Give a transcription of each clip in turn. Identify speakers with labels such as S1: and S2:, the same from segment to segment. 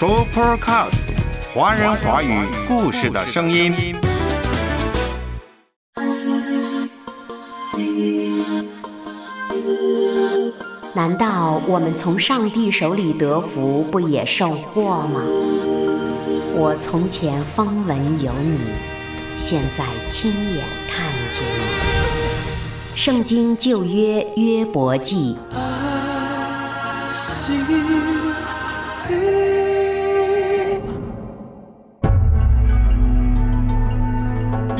S1: Supercast，华人华语故事的声音。
S2: 难道我们从上帝手里得福，不也受祸吗？我从前风闻有你，现在亲眼看见你。圣经旧约约伯记。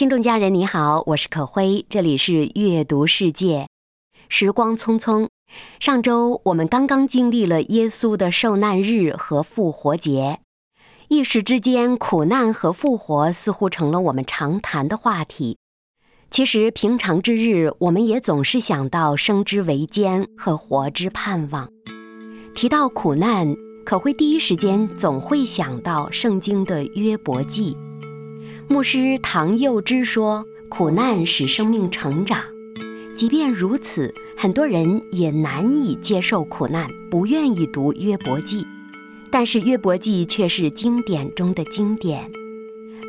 S2: 听众家人你好，我是可辉，这里是阅读世界。时光匆匆，上周我们刚刚经历了耶稣的受难日和复活节，一时之间，苦难和复活似乎成了我们常谈的话题。其实平常之日，我们也总是想到生之维艰和活之盼望。提到苦难，可会第一时间总会想到圣经的约伯记。牧师唐佑之说：“苦难使生命成长。即便如此，很多人也难以接受苦难，不愿意读约伯记。但是约伯记却是经典中的经典。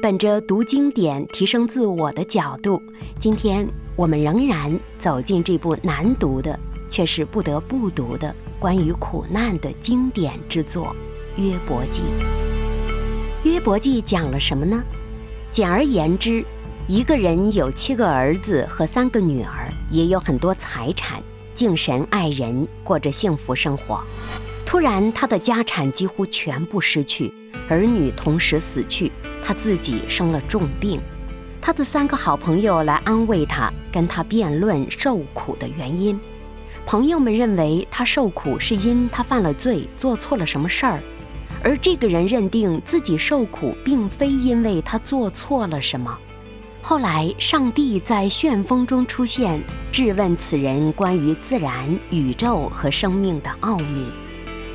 S2: 本着读经典提升自我的角度，今天我们仍然走进这部难读的，却是不得不读的关于苦难的经典之作——约伯记。约伯记讲了什么呢？”简而言之，一个人有七个儿子和三个女儿，也有很多财产，敬神爱人，过着幸福生活。突然，他的家产几乎全部失去，儿女同时死去，他自己生了重病。他的三个好朋友来安慰他，跟他辩论受苦的原因。朋友们认为他受苦是因他犯了罪，做错了什么事儿。而这个人认定自己受苦，并非因为他做错了什么。后来，上帝在旋风中出现，质问此人关于自然、宇宙和生命的奥秘。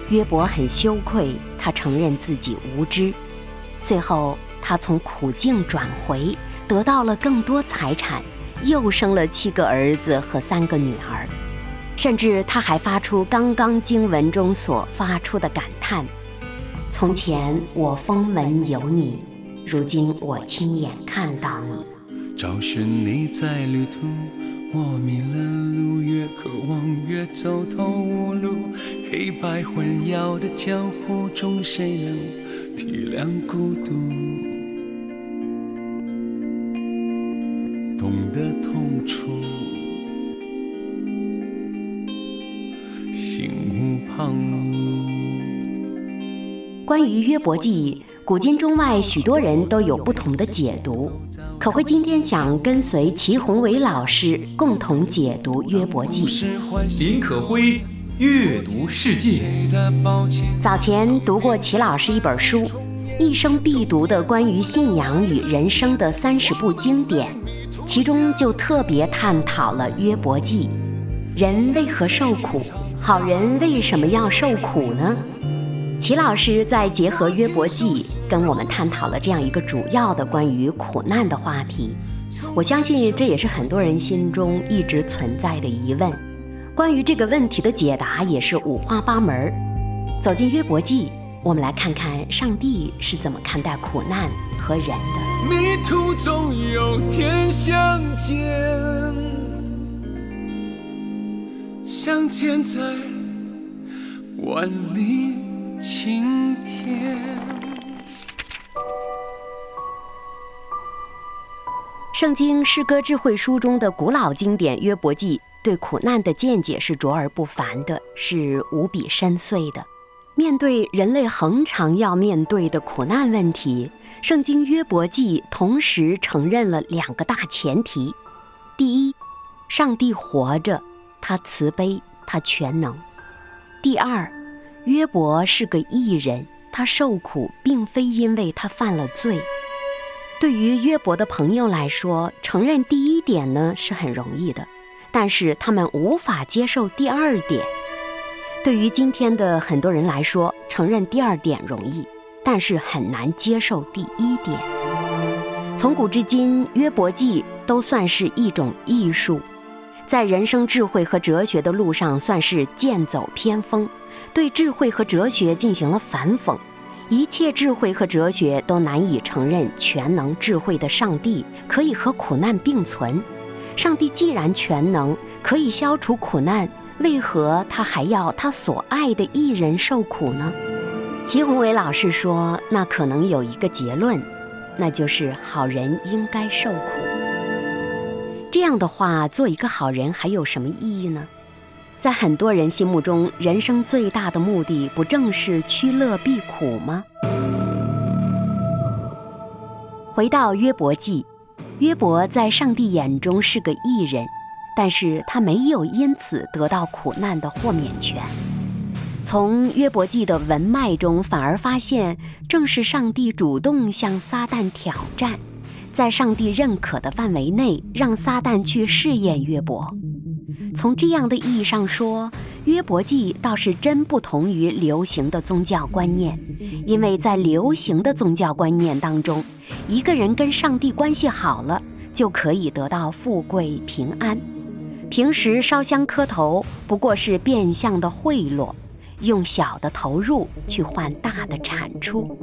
S2: 约伯很羞愧，他承认自己无知。最后，他从苦境转回，得到了更多财产，又生了七个儿子和三个女儿，甚至他还发出刚刚经文中所发出的感叹。从前我风闻有你，如今我亲眼看到你。
S3: 找寻你在旅途，我迷了路，越渴望越走投无路。黑白混淆的江湖中，谁能体谅孤独？
S2: 关于约伯记，古今中外许多人都有不同的解读。可会今天想跟随齐宏伟老师共同解读约伯记。
S4: 林可辉阅读世界。
S2: 早前读过齐老师一本书，一生必读的关于信仰与人生的三十部经典，其中就特别探讨了约伯记。人为何受苦？好人为什么要受苦呢？齐老师在结合约伯记，跟我们探讨了这样一个主要的关于苦难的话题。我相信这也是很多人心中一直存在的疑问。关于这个问题的解答也是五花八门。走进约伯记，我们来看看上帝是怎么看待苦难和人的。
S3: 迷途中有天相见，相见在万里。晴天。
S2: 圣经诗歌智慧书中的古老经典《约伯记》对苦难的见解是卓而不凡的，是无比深邃的。面对人类恒常要面对的苦难问题，圣经《约伯记》同时承认了两个大前提：第一，上帝活着，他慈悲，他全能；第二。约伯是个艺人，他受苦并非因为他犯了罪。对于约伯的朋友来说，承认第一点呢是很容易的，但是他们无法接受第二点。对于今天的很多人来说，承认第二点容易，但是很难接受第一点。从古至今，约伯记都算是一种艺术，在人生智慧和哲学的路上算是剑走偏锋，对智慧和哲学进行了反讽。一切智慧和哲学都难以承认全能智慧的上帝可以和苦难并存。上帝既然全能，可以消除苦难。为何他还要他所爱的艺人受苦呢？齐宏伟老师说：“那可能有一个结论，那就是好人应该受苦。这样的话，做一个好人还有什么意义呢？在很多人心目中，人生最大的目的不正是趋乐避苦吗？”回到约伯记，约伯在上帝眼中是个艺人。但是他没有因此得到苦难的豁免权。从约伯记的文脉中，反而发现，正是上帝主动向撒旦挑战，在上帝认可的范围内，让撒旦去试验约伯。从这样的意义上说，约伯记倒是真不同于流行的宗教观念，因为在流行的宗教观念当中，一个人跟上帝关系好了，就可以得到富贵平安。平时烧香磕头不过是变相的贿赂，用小的投入去换大的产出，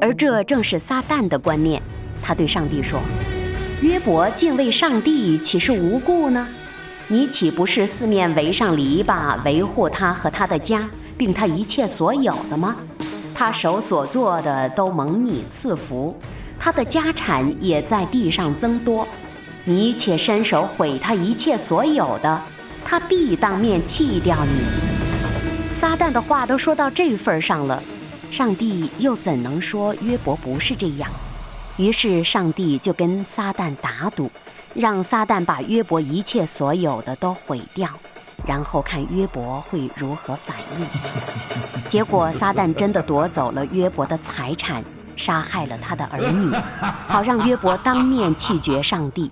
S2: 而这正是撒旦的观念。他对上帝说：“约伯敬畏上帝，岂是无故呢？你岂不是四面围上篱笆，维护他和他的家，并他一切所有的吗？他手所做的都蒙你赐福，他的家产也在地上增多。”你且伸手毁他一切所有的，他必当面弃掉你。撒旦的话都说到这份上了，上帝又怎能说约伯不是这样？于是上帝就跟撒旦打赌，让撒旦把约伯一切所有的都毁掉，然后看约伯会如何反应。结果撒旦真的夺走了约伯的财产，杀害了他的儿女，好让约伯当面气绝上帝。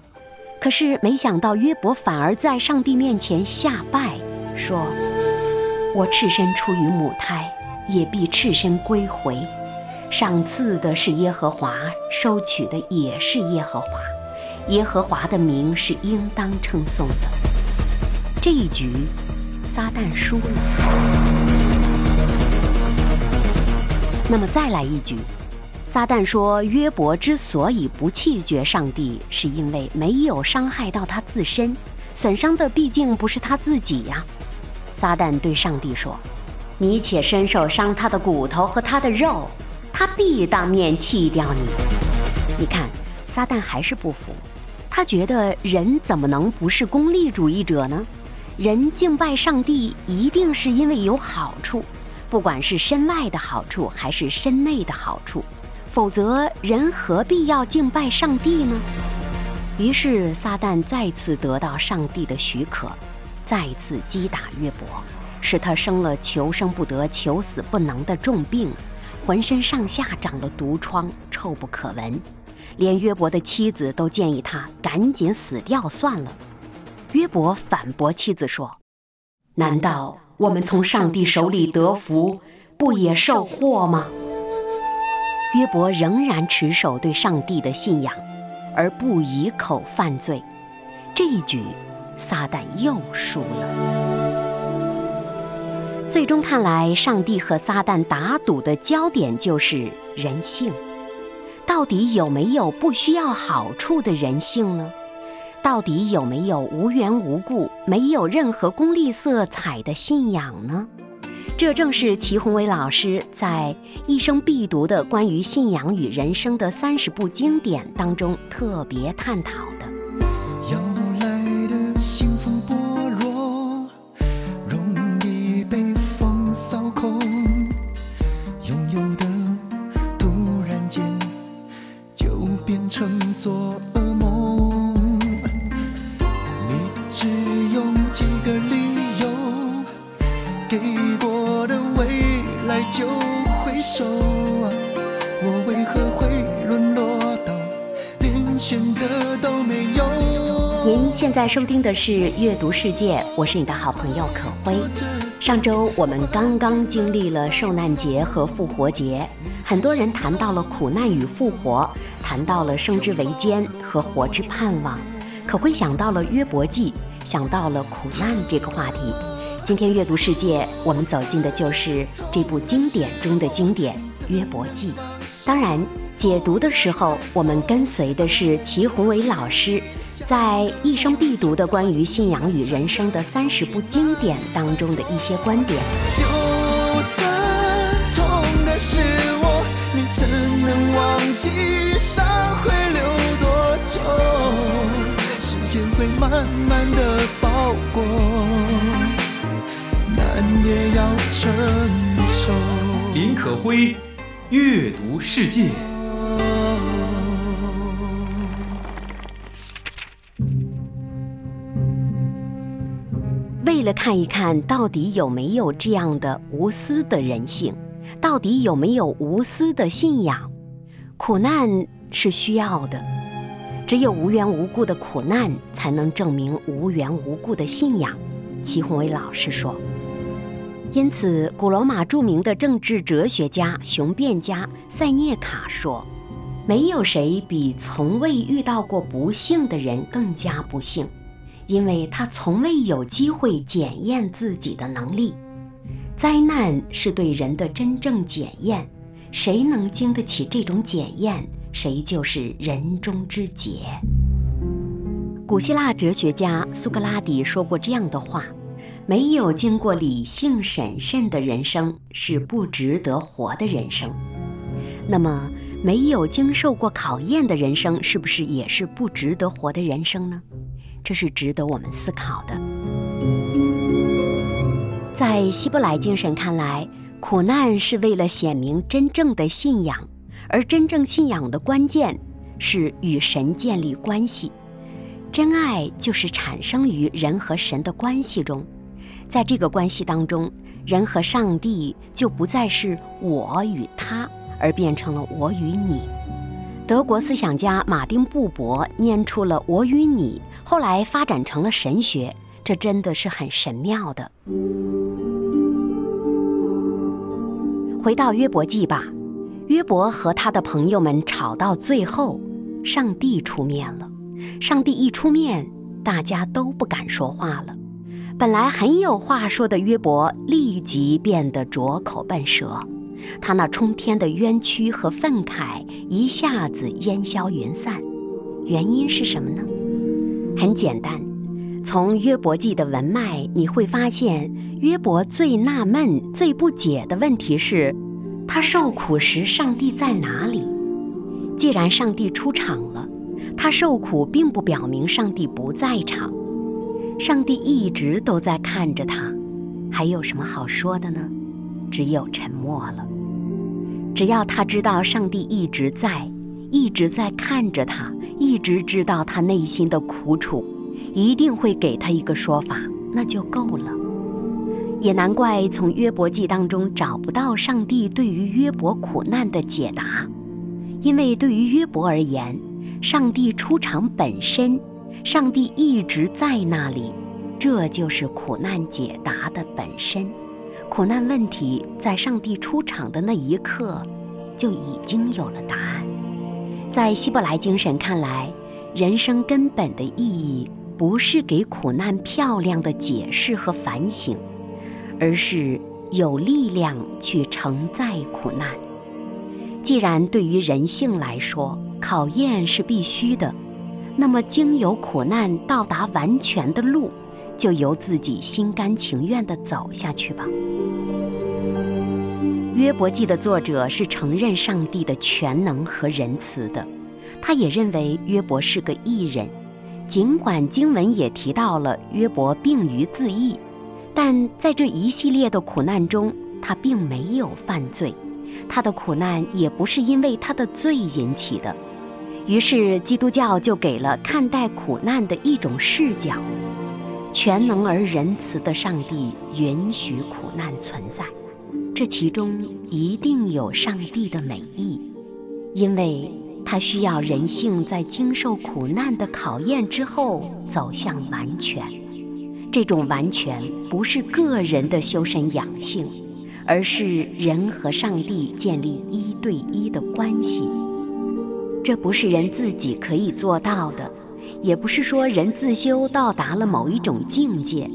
S2: 可是没想到，约伯反而在上帝面前下拜，说：“我赤身出于母胎，也必赤身归回。赏赐的是耶和华，收取的也是耶和华。耶和华的名是应当称颂的。”这一局，撒旦输了。那么再来一局。撒旦说：“约伯之所以不弃绝上帝，是因为没有伤害到他自身，损伤的毕竟不是他自己呀。”撒旦对上帝说：“你且伸手伤他的骨头和他的肉，他必当面弃掉你。”你看，撒旦还是不服，他觉得人怎么能不是功利主义者呢？人敬拜上帝一定是因为有好处，不管是身外的好处还是身内的好处。否则，人何必要敬拜上帝呢？于是，撒旦再次得到上帝的许可，再次击打约伯，使他生了求生不得、求死不能的重病，浑身上下长了毒疮，臭不可闻。连约伯的妻子都建议他赶紧死掉算了。约伯反驳妻子说：“难道我们从上帝手里得福，不也受祸吗？”约伯仍然持守对上帝的信仰，而不以口犯罪。这一局，撒旦又输了。最终看来，上帝和撒旦打赌的焦点就是人性。到底有没有不需要好处的人性呢？到底有没有无缘无故、没有任何功利色彩的信仰呢？这正是齐宏伟老师在一生必读的关于信仰与人生的三十部经典当中特别探讨。在收听的是《阅读世界》，我是你的好朋友可辉。上周我们刚刚经历了受难节和复活节，很多人谈到了苦难与复活，谈到了生之维艰和活之盼望，可辉想到了约伯记，想到了苦难这个话题。今天阅读世界，我们走进的就是这部经典中的经典《约伯记》。当然，解读的时候，我们跟随的是齐宏伟老师在一生必读的关于信仰与人生的三十部经典当中的一些观点。
S3: 就算痛的是我，你怎能忘记伤会留多久？时间会慢慢的包裹。难也要承受。
S4: 林可辉，阅读世界。
S2: 为了看一看到底有没有这样的无私的人性，到底有没有无私的信仰，苦难是需要的。只有无缘无故的苦难，才能证明无缘无故的信仰。齐宏伟老师说。因此，古罗马著名的政治哲学家、雄辩家塞涅卡说：“没有谁比从未遇到过不幸的人更加不幸，因为他从未有机会检验自己的能力。灾难是对人的真正检验，谁能经得起这种检验，谁就是人中之杰。”古希腊哲学家苏格拉底说过这样的话。没有经过理性审慎的人生是不值得活的人生。那么，没有经受过考验的人生是不是也是不值得活的人生呢？这是值得我们思考的。在希伯来精神看来，苦难是为了显明真正的信仰，而真正信仰的关键是与神建立关系。真爱就是产生于人和神的关系中。在这个关系当中，人和上帝就不再是我与他，而变成了我与你。德国思想家马丁·布伯念出了“我与你”，后来发展成了神学，这真的是很神妙的。回到约伯记吧，约伯和他的朋友们吵到最后，上帝出面了。上帝一出面，大家都不敢说话了。本来很有话说的约伯，立即变得拙口笨舌。他那冲天的冤屈和愤慨一下子烟消云散。原因是什么呢？很简单，从约伯记的文脉，你会发现，约伯最纳闷、最不解的问题是：他受苦时，上帝在哪里？既然上帝出场了，他受苦并不表明上帝不在场。上帝一直都在看着他，还有什么好说的呢？只有沉默了。只要他知道上帝一直在，一直在看着他，一直知道他内心的苦楚，一定会给他一个说法，那就够了。也难怪从约伯记当中找不到上帝对于约伯苦难的解答，因为对于约伯而言，上帝出场本身。上帝一直在那里，这就是苦难解答的本身。苦难问题在上帝出场的那一刻，就已经有了答案。在希伯来精神看来，人生根本的意义不是给苦难漂亮的解释和反省，而是有力量去承载苦难。既然对于人性来说，考验是必须的。那么，经由苦难到达完全的路，就由自己心甘情愿地走下去吧。约伯记的作者是承认上帝的全能和仁慈的，他也认为约伯是个异人。尽管经文也提到了约伯病于自缢，但在这一系列的苦难中，他并没有犯罪，他的苦难也不是因为他的罪引起的。于是，基督教就给了看待苦难的一种视角：全能而仁慈的上帝允许苦难存在。这其中一定有上帝的美意，因为他需要人性在经受苦难的考验之后走向完全。这种完全不是个人的修身养性，而是人和上帝建立一对一的关系。这不是人自己可以做到的，也不是说人自修到达了某一种境界，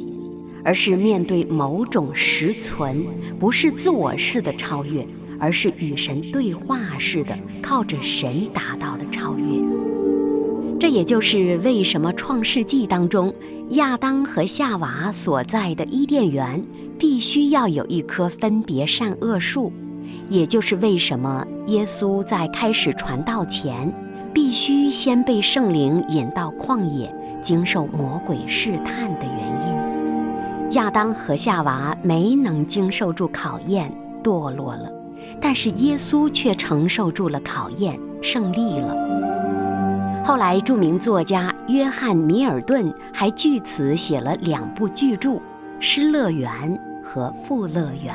S2: 而是面对某种实存，不是自我式的超越，而是与神对话式的，靠着神达到的超越。这也就是为什么《创世纪》当中亚当和夏娃所在的伊甸园必须要有一棵分别善恶树。也就是为什么耶稣在开始传道前，必须先被圣灵引到旷野，经受魔鬼试探的。亚当和夏娃没能经受住考验，堕落了；但是耶稣却承受住了考验，胜利了。后来，著名作家约翰·米尔顿还据此写了两部巨著《失乐园》和《富乐园》。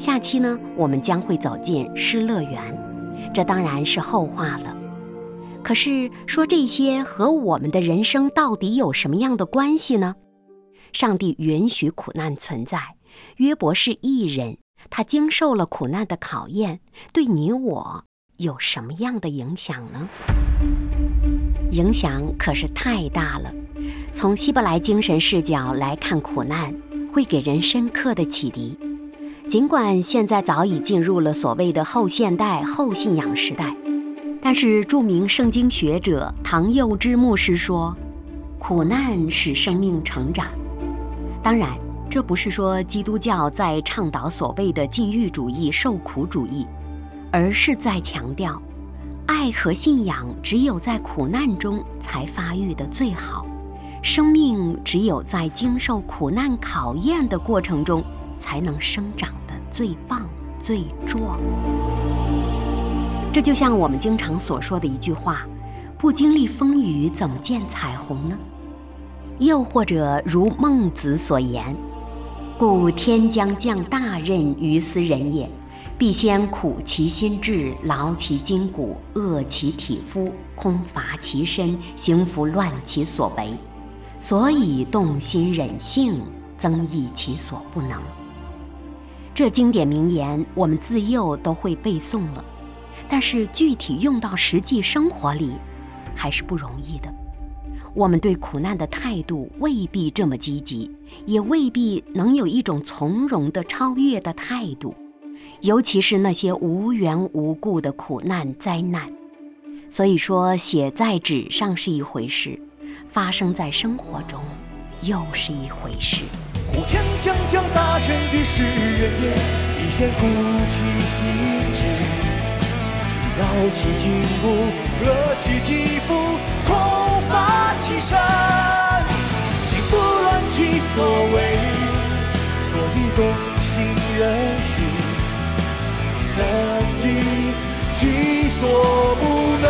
S2: 下期呢，我们将会走进失乐园，这当然是后话了。可是说这些和我们的人生到底有什么样的关系呢？上帝允许苦难存在，约伯是艺人，他经受了苦难的考验，对你我有什么样的影响呢？影响可是太大了。从希伯来精神视角来看苦难，会给人深刻的启迪。尽管现在早已进入了所谓的后现代、后信仰时代，但是著名圣经学者唐幼之牧师说：“苦难使生命成长。”当然，这不是说基督教在倡导所谓的禁欲主义、受苦主义，而是在强调，爱和信仰只有在苦难中才发育的最好，生命只有在经受苦难考验的过程中才能生长的。最棒、最壮，这就像我们经常所说的一句话：“不经历风雨，怎么见彩虹呢？”又或者如孟子所言：“故天将降大任于斯人也，必先苦其心志，劳其筋骨，饿其体肤，空乏其身，行拂乱其所为，所以动心忍性，增益其所不能。”这经典名言，我们自幼都会背诵了，但是具体用到实际生活里，还是不容易的。我们对苦难的态度未必这么积极，也未必能有一种从容的超越的态度，尤其是那些无缘无故的苦难灾难。所以说，写在纸上是一回事，发生在生活中，又是一回事。
S5: 呼天将降大任于斯人也，必先苦其心志，劳其筋骨，饿其体肤，乱其所为，所以动心忍性，增益其所不能。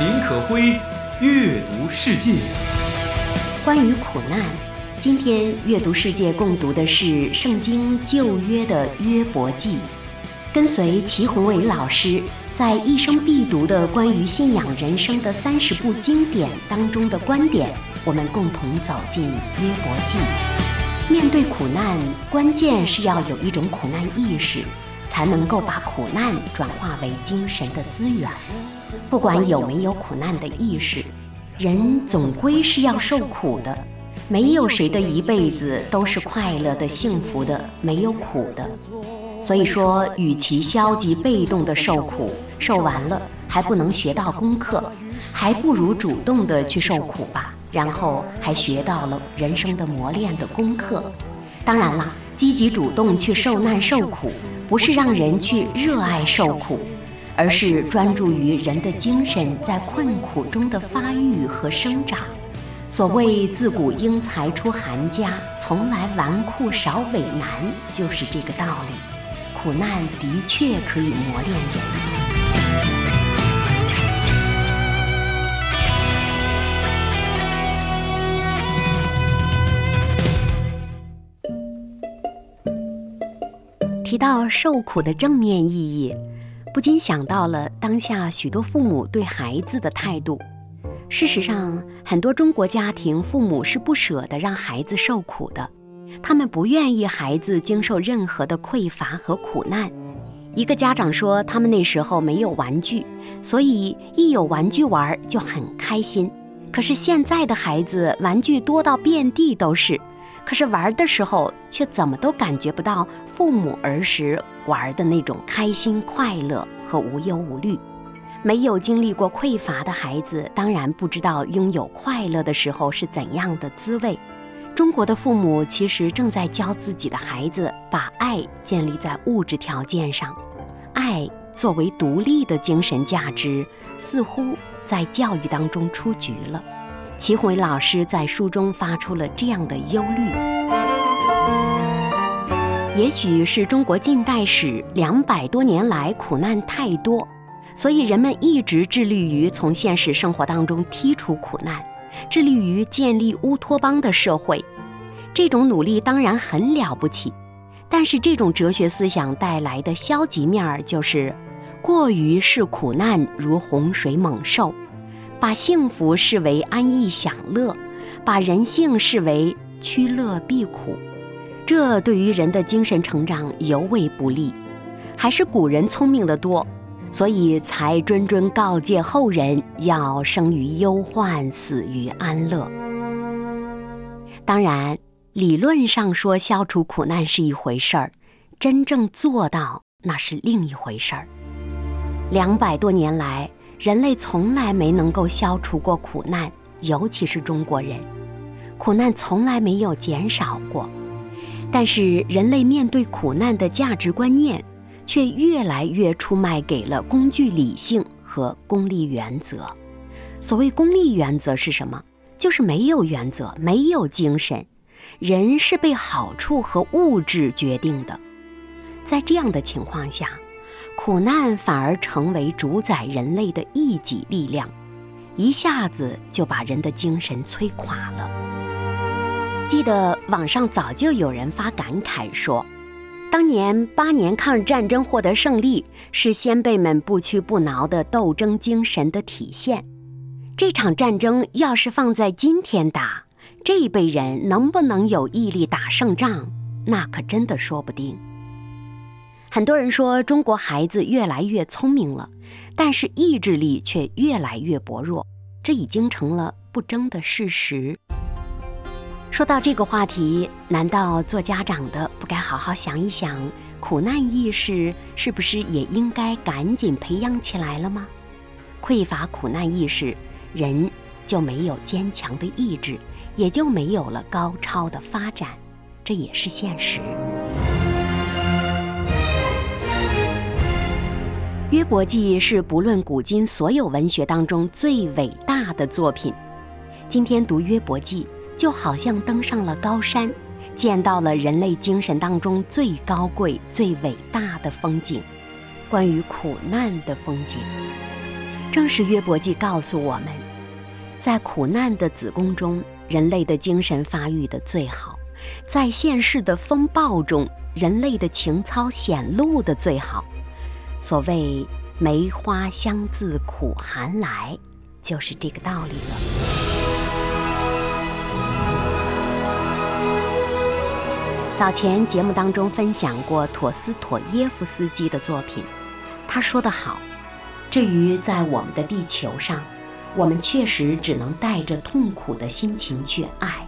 S4: 林可辉阅读世界，
S2: 关于苦难。今天阅读世界共读的是《圣经旧约》的约伯记，跟随齐宏伟老师在一生必读的关于信仰人生的三十部经典当中的观点，我们共同走进约伯记。面对苦难，关键是要有一种苦难意识，才能够把苦难转化为精神的资源。不管有没有苦难的意识，人总归是要受苦的。没有谁的一辈子都是快乐的、幸福的，没有苦的。所以说，与其消极被动的受苦，受完了还不能学到功课，还不如主动的去受苦吧，然后还学到了人生的磨练的功课。当然了，积极主动去受难受苦，不是让人去热爱受苦，而是专注于人的精神在困苦中的发育和生长。所谓自古英才出寒家，从来纨绔少伟男，就是这个道理。苦难的确可以磨练人。提到受苦的正面意义，不禁想到了当下许多父母对孩子的态度。事实上，很多中国家庭父母是不舍得让孩子受苦的，他们不愿意孩子经受任何的匮乏和苦难。一个家长说，他们那时候没有玩具，所以一有玩具玩就很开心。可是现在的孩子玩具多到遍地都是，可是玩的时候却怎么都感觉不到父母儿时玩的那种开心快乐和无忧无虑。没有经历过匮乏的孩子，当然不知道拥有快乐的时候是怎样的滋味。中国的父母其实正在教自己的孩子把爱建立在物质条件上，爱作为独立的精神价值，似乎在教育当中出局了。齐宏伟老师在书中发出了这样的忧虑：也许是中国近代史两百多年来苦难太多。所以人们一直致力于从现实生活当中剔除苦难，致力于建立乌托邦的社会。这种努力当然很了不起，但是这种哲学思想带来的消极面儿就是，过于视苦难如洪水猛兽，把幸福视为安逸享乐，把人性视为趋乐避苦，这对于人的精神成长尤为不利。还是古人聪明得多。所以才谆谆告诫后人要生于忧患，死于安乐。当然，理论上说消除苦难是一回事儿，真正做到那是另一回事儿。两百多年来，人类从来没能够消除过苦难，尤其是中国人，苦难从来没有减少过。但是，人类面对苦难的价值观念。却越来越出卖给了工具理性和功利原则。所谓功利原则是什么？就是没有原则，没有精神。人是被好处和物质决定的。在这样的情况下，苦难反而成为主宰人类的一己力量，一下子就把人的精神摧垮了。记得网上早就有人发感慨说。当年八年抗日战争获得胜利，是先辈们不屈不挠的斗争精神的体现。这场战争要是放在今天打，这一辈人能不能有毅力打胜仗，那可真的说不定。很多人说中国孩子越来越聪明了，但是意志力却越来越薄弱，这已经成了不争的事实。说到这个话题，难道做家长的不该好好想一想，苦难意识是不是也应该赶紧培养起来了吗？匮乏苦难意识，人就没有坚强的意志，也就没有了高超的发展，这也是现实。《约伯记》是不论古今所有文学当中最伟大的作品。今天读《约伯记》。就好像登上了高山，见到了人类精神当中最高贵、最伟大的风景——关于苦难的风景。正是约伯记告诉我们，在苦难的子宫中，人类的精神发育的最好；在现世的风暴中，人类的情操显露的最好。所谓“梅花香自苦寒来”，就是这个道理了。早前节目当中分享过陀思妥耶夫斯基的作品，他说得好：“至于在我们的地球上，我们确实只能带着痛苦的心情去爱，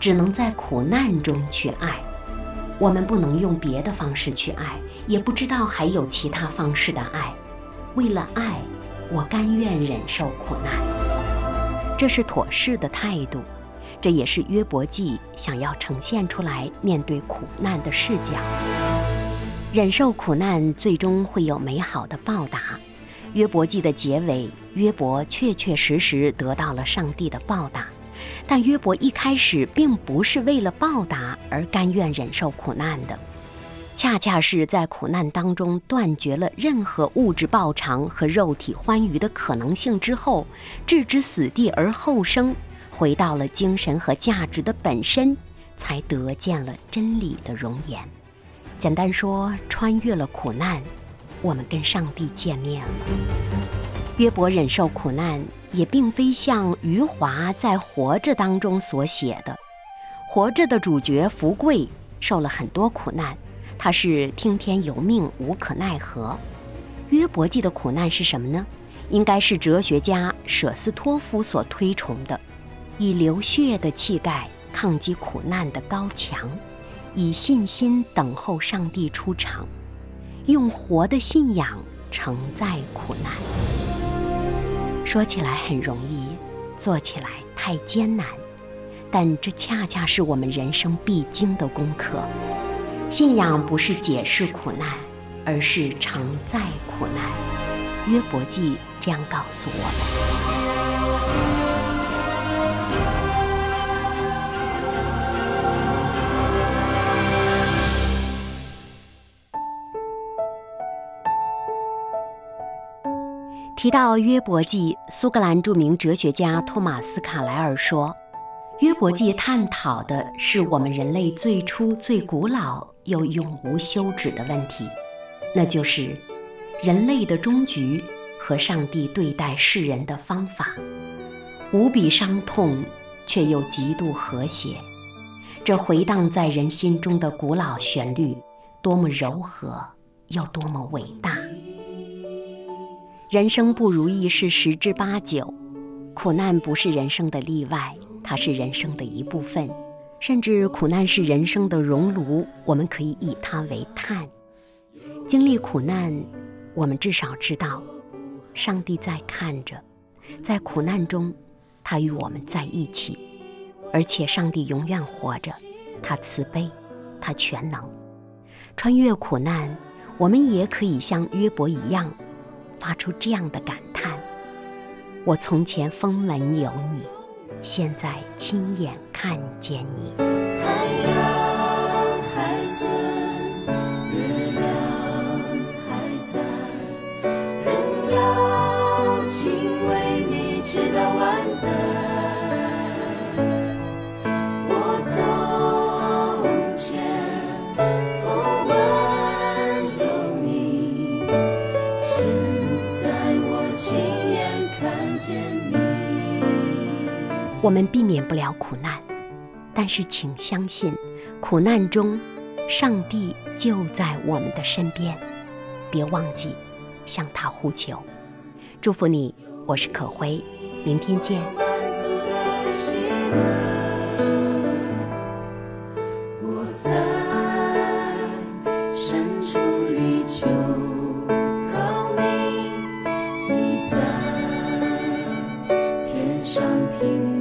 S2: 只能在苦难中去爱。我们不能用别的方式去爱，也不知道还有其他方式的爱。为了爱，我甘愿忍受苦难。这是妥适的态度。”这也是约伯记想要呈现出来面对苦难的视角。忍受苦难，最终会有美好的报答。约伯记的结尾，约伯确确实实得到了上帝的报答。但约伯一开始并不是为了报答而甘愿忍受苦难的，恰恰是在苦难当中断绝了任何物质报偿和肉体欢愉的可能性之后，置之死地而后生。回到了精神和价值的本身，才得见了真理的容颜。简单说，穿越了苦难，我们跟上帝见面了。约伯忍受苦难，也并非像余华在《活着》当中所写的，《活着》的主角福贵受了很多苦难，他是听天由命，无可奈何。约伯记的苦难是什么呢？应该是哲学家舍斯托夫所推崇的，以流血的气概抗击苦难的高墙。以信心等候上帝出场，用活的信仰承载苦难。说起来很容易，做起来太艰难，但这恰恰是我们人生必经的功课。信仰不是解释苦难，而是承载苦难。约伯记这样告诉我们。提到约伯记，苏格兰著名哲学家托马斯·卡莱尔说：“约伯记探讨的是我们人类最初、最古老又永无休止的问题，那就是人类的终局和上帝对待世人的方法。无比伤痛，却又极度和谐。这回荡在人心中的古老旋律，多么柔和，又多么伟大！”人生不如意是十之八九，苦难不是人生的例外，它是人生的一部分，甚至苦难是人生的熔炉，我们可以以它为炭。经历苦难，我们至少知道，上帝在看着，在苦难中，他与我们在一起，而且上帝永远活着，他慈悲，他全能。穿越苦难，我们也可以像约伯一样。发出这样的感叹：“我从前风闻有你，现在亲眼看见你。”
S6: 我
S2: 们避免不了苦难，但是请相信，苦难中，上帝就在我们的身边。别忘记向他呼求。祝福你，我是可辉，明天见。
S6: 我在深处里求告你，你在天上听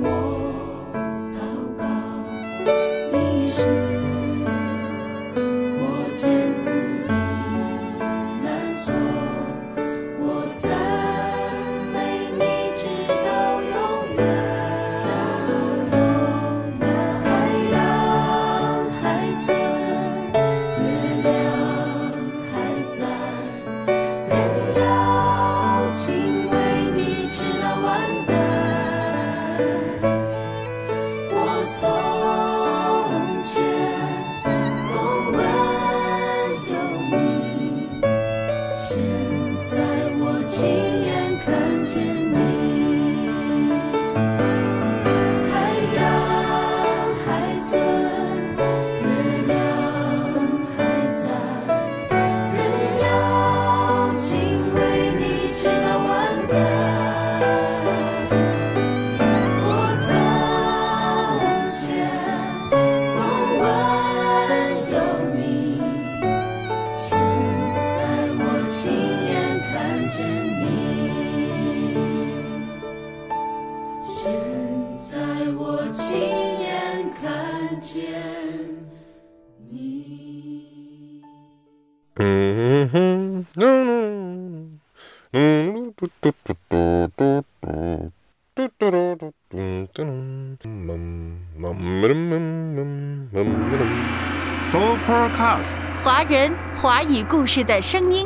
S7: 华语故事的声音。